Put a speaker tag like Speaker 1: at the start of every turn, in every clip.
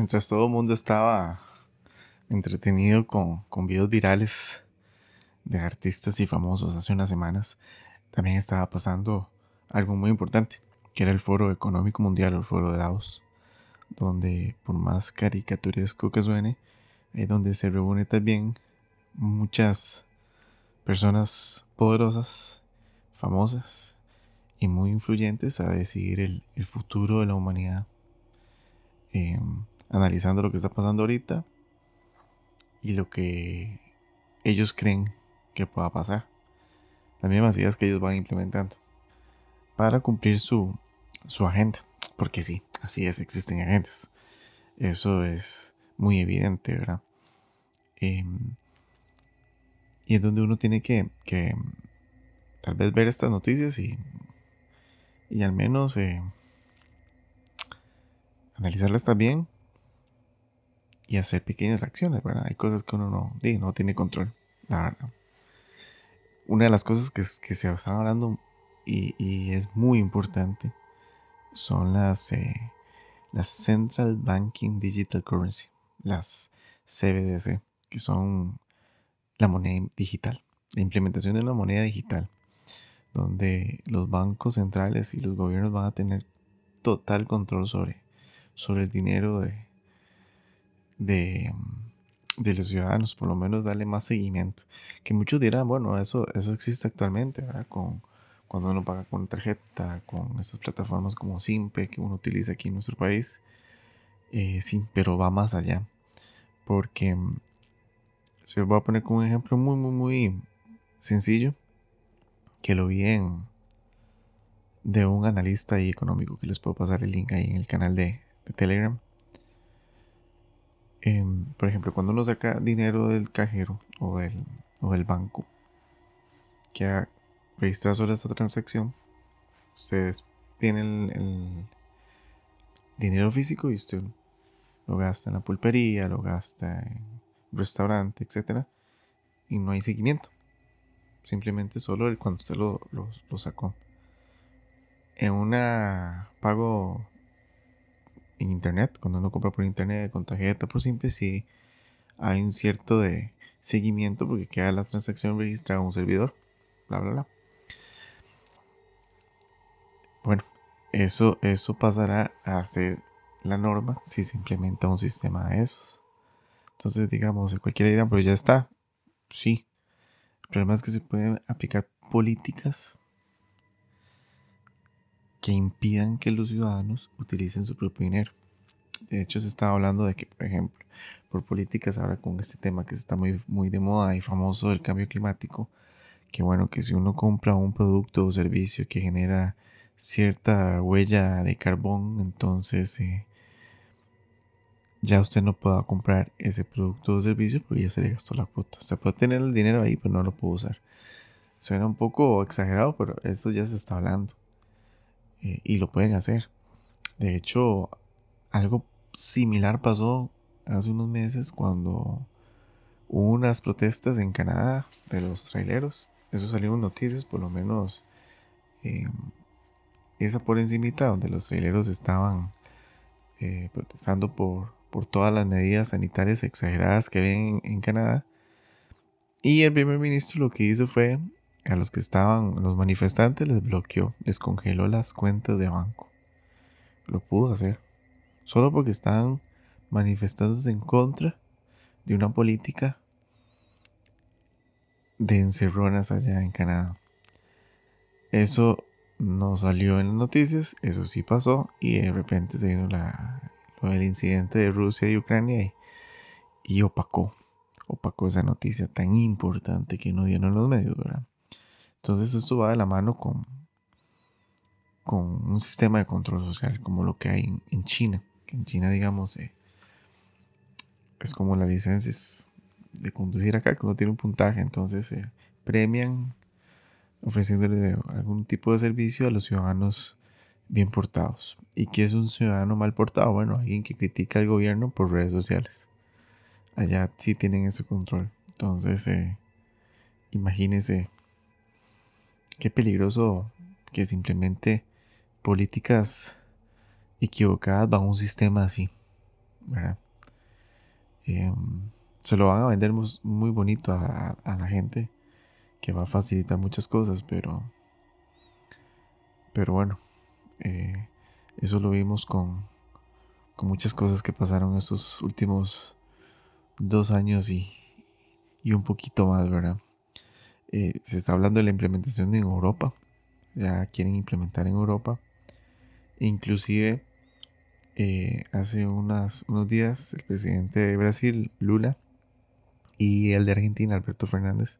Speaker 1: mientras todo el mundo estaba entretenido con, con videos virales de artistas y famosos hace unas semanas, también estaba pasando algo muy importante, que era el Foro Económico Mundial, el Foro de Davos, donde por más caricaturesco que suene, es donde se reúne también muchas personas poderosas, famosas y muy influyentes a decidir el, futuro de la humanidad. Em, analizando lo que está pasando ahorita y lo que ellos creen que pueda pasar. Las mismas ideas que ellos van implementando para cumplir su, su agenda. Porque sí, así es, existen agentes. Eso es muy evidente, ¿verdad? Em, y es donde uno tiene que, que, tal vez ver estas noticias y, y al menos eh, analizarlas también y hacer pequeñas acciones, ¿verdad? Hay cosas que uno no, no tiene control, la verdad. Una de las cosas que, que se están hablando y, es muy importante son las, eh, las Central Banking Digital Currency, las CBDC, que son la moneda digital, la implementación de una moneda digital, donde los bancos centrales y los gobiernos van a tener total control sobre, sobre el dinero de, de, de, los ciudadanos, por lo menos darle más seguimiento. Que muchos dirán, bueno, eso, eso existe actualmente, ¿verdad? Con, cuando uno paga con tarjeta, con estas plataformas como Simpe que uno utiliza aquí en nuestro país. Eh, sí, pero va más allá. Porque se os voy a poner como un ejemplo muy, muy, muy sencillo. Que lo vi en de un analista económico que les puedo pasar el link ahí en el canal de Telegram. Em, por ejemplo, cuando uno saca dinero del cajero o del, o del banco, que ha registrado sobre esta transacción, ustedes tienen el, dinero físico y usted lo gasta en la pulpería, lo gasta en restaurante, etc. Y no hay seguimiento. Simplemente solo el cuando usted lo, lo sacó. En una pago en internet, cuando uno compra por internet, con tarjeta, por simple, sí hay un cierto de seguimiento porque queda la transacción registrada en un servidor, bla, bla, bla. Bueno, eso, eso pasará a ser la norma si se implementa un sistema de esos. Entonces, digamos, cualquiera dirá, pero ya está. Sí. El problema es que se pueden aplicar políticas que impidan que los ciudadanos utilicen su propio dinero. De hecho, se estaba hablando de que, por ejemplo, por políticas ahora con este tema que está muy, muy de moda y famoso del cambio climático, que bueno, que si uno compra un producto o servicio que genera cierta huella de carbón, entonces eh, ya usted no pueda comprar ese producto o servicio porque ya se le gastó la cuota. Usted puede tener el dinero ahí, pero no lo puede usar. Suena un poco exagerado, pero eso ya se está hablando. Eh, y lo pueden hacer. De hecho, algo similar pasó hace unos meses cuando hubo unas protestas en Canadá de los traileros. Eso salió en noticias, por lo menos em, esa por encimita, donde los traileros estaban eh, protestando por, por todas las medidas sanitarias exageradas que ven en Canadá. Y el primer ministro lo que hizo fue a los que estaban, los manifestantes, les bloqueó, les congeló las cuentas de banco. Lo pudo hacer. Solo porque estaban manifestándose en contra de una política de encerronas allá en Canadá. Eso no salió en las noticias, eso sí pasó y de repente se vino la, el incidente de Rusia y Ucrania y, opacó, opacó esa noticia tan importante que no dieron los medios, ¿verdad? Entonces esto va de la mano con, con un sistema de control social como lo que hay en, China. Que en China, digamos, eh, es como las licencias de conducir acá, que uno tiene un puntaje, entonces eh, premian ofreciéndole algún tipo de servicio a los ciudadanos bien portados. ¿Y qué es un ciudadano mal portado? Bueno, alguien que critica al gobierno por redes sociales. Allá sí tienen ese control. Entonces, eh, imagínense qué peligroso que simplemente políticas equivocadas van a un sistema así. ¿verdad? Em, se lo van a vender muy bonito a, la gente, que va a facilitar muchas cosas, pero, pero bueno, eh, eso lo vimos con, con muchas cosas que pasaron estos últimos dos años y, y un poquito más, ¿verdad? Eh, se está hablando de la implementación en Europa, ya quieren implementar en Europa, inclusive eh, hace unos días el presidente de Brasil, Lula, y el de Argentina, Alberto Fernández,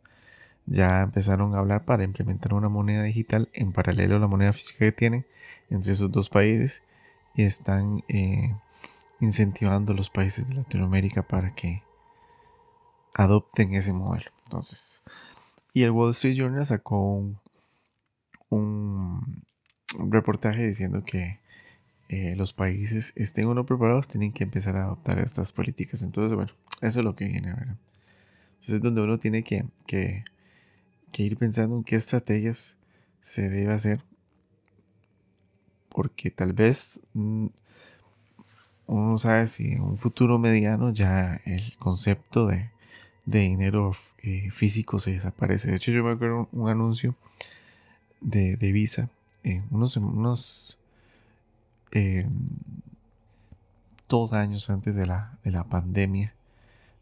Speaker 1: ya empezaron a hablar para implementar una moneda digital en paralelo a la moneda física que tienen entre esos dos países y están eh, incentivando a los países de Latinoamérica para que adopten ese modelo. Entonces, y el Wall Street Journal sacó un, un reportaje diciendo que eh, los países estén o no preparados tienen que empezar a adoptar estas políticas. Entonces, bueno, eso es lo que viene, ¿verdad? Entonces es donde uno tiene que, ir pensando en qué estrategias se debe hacer. Porque tal vez mm, uno sabe si en un futuro mediano ya el concepto de, dinero eh, físico se desaparece. De hecho, yo me acuerdo un, un anuncio de, Visa, eh, unos, unos eh, dos años antes de la, de la pandemia,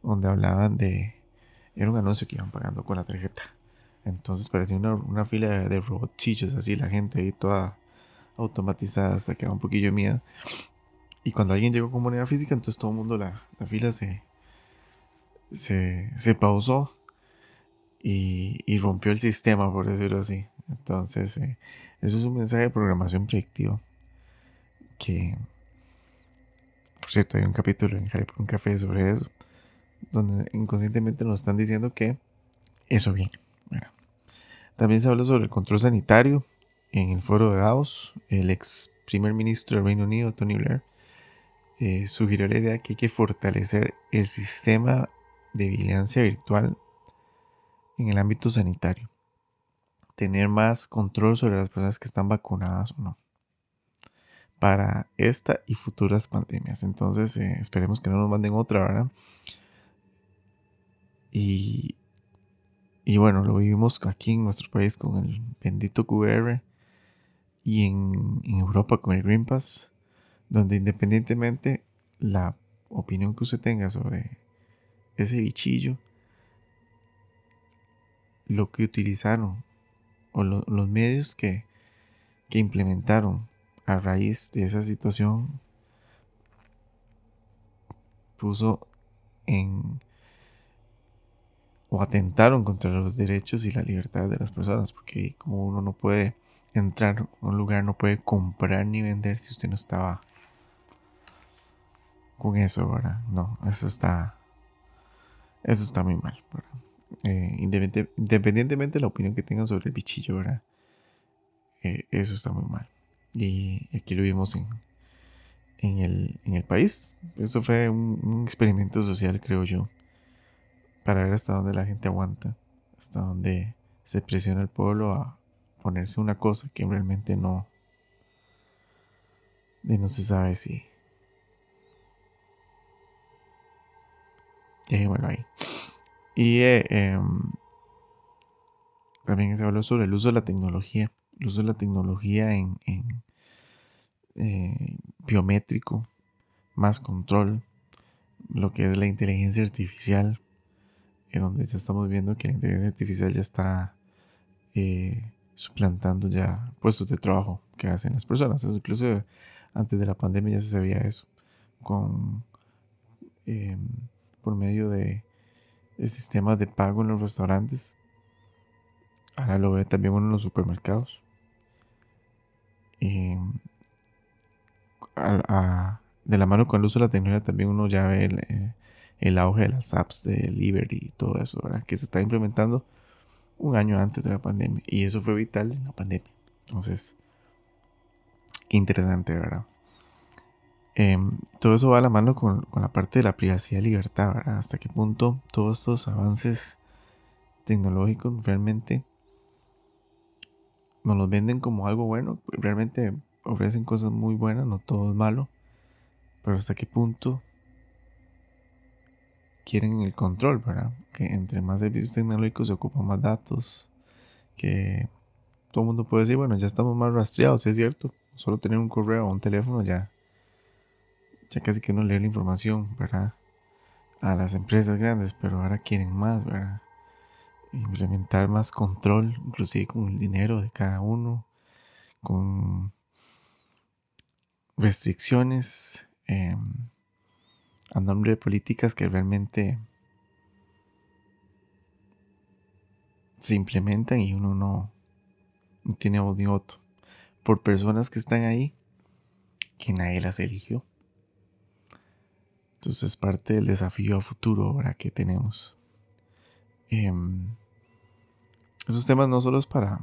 Speaker 1: donde hablaban de, era un anuncio que iban pagando con la tarjeta. Entonces parecía una, fila de, robotillos, así la gente ahí toda automatizada hasta que era un poquillo miedo. Y cuando alguien llegó con moneda física, entonces todo el mundo, la, fila se, se, pausó y, rompió el sistema, por decirlo así. Entonces, eh, eso es un mensaje de programación predictiva. Que, por cierto, hay un capítulo en Harry por un café sobre eso donde inconscientemente nos están diciendo que eso viene. También se habló sobre el control sanitario en el foro de Davos. El ex primer ministro del Reino Unido, Tony Blair, eh, sugirió la idea que hay que fortalecer el sistema de vigilancia virtual en el ámbito sanitario. Tener más control sobre las personas que están vacunadas o no. Para esta y futuras pandemias. Entonces, eh, esperemos que no nos manden otra, ¿verdad? Y, y bueno, lo vivimos aquí en nuestro país con el bendito QR y en, Europa con el Green Pass, donde independientemente la opinión que usted tenga sobre ese bichillo, lo que utilizaron o los medios que, que implementaron a raíz de esa situación puso en o atentaron contra los derechos y la libertad de las personas, porque como uno no puede entrar a un lugar, no puede comprar ni vender si usted no estaba con eso, ¿verdad? No, eso está, eso está muy mal. Eh, independientemente de la opinión que tengan sobre el bichillo, ¿verdad? Eh, eso está muy mal. Y aquí lo vimos en, el, país. Eso fue un experimento social, creo yo para ver hasta dónde la gente aguanta, hasta dónde se presiona el pueblo a ponerse una cosa que realmente no, y no se sabe si. Dejémoslo ahí. Y eh, em, también se habló sobre el uso de la tecnología, el uso de la tecnología en, eh, biométrico, más control, lo que es la inteligencia artificial, en donde ya estamos viendo que la inteligencia artificial ya está eh, suplantando ya puestos de trabajo que hacen las personas. incluso antes de la pandemia ya se sabía eso. Con, em, por medio de, sistemas de pago en los restaurantes. Ahora lo ve también uno en los supermercados. De la mano con el uso de la tecnología también uno ya ve el, eh, el auge de las apps de delivery y todo eso, ¿verdad? Que se está implementando un año antes de la pandemia. Y eso fue vital en la pandemia. Entonces, qué interesante, ¿verdad? Em, todo eso va a la mano con, la parte de la privacidad y libertad, ¿verdad? Hasta qué punto todos estos avances tecnológicos realmente nos los venden como algo bueno. Realmente ofrecen cosas muy buenas, no todo es malo. Pero hasta qué punto quieren el control, ¿verdad? Que entre más servicios tecnológicos se ocupan más datos, que todo el mundo puede decir, bueno, ya estamos más rastreados, es cierto. Solo tener un correo o un teléfono ya, ya casi que uno lee la información, ¿verdad? A las empresas grandes, pero ahora quieren más, ¿verdad? Implementar más control, inclusive con el dinero de cada uno, con restricciones em, a nombre de políticas que realmente se implementan y uno no, no tiene voz ni voto por personas que están ahí que nadie las eligió. Entonces es parte del desafío a futuro ahora que tenemos. Em, esos temas no solo es para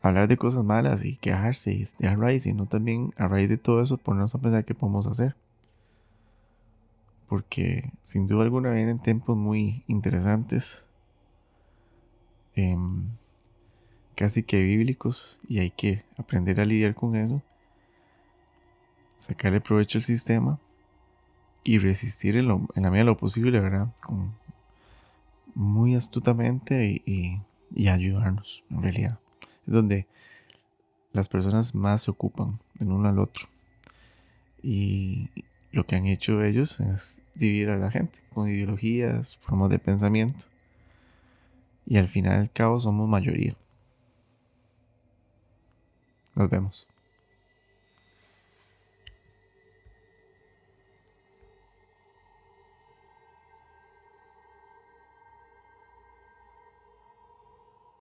Speaker 1: hablar de cosas malas y quejarse y de a raíz, sino también a raíz de todo eso ponernos a pensar qué podemos hacer. Porque sin duda alguna vienen tiempos muy interesantes, em, casi que bíblicos, y hay que aprender a lidiar con eso, sacarle provecho al sistema y resistir en, la medida de lo posible, ¿verdad? muy astutamente y, ayudarnos, en realidad donde las personas más se ocupan del uno al otro. Y lo que han hecho ellos es dividir a la gente con ideologías, formas de pensamiento. Y al final del cabo somos mayoría. Nos vemos.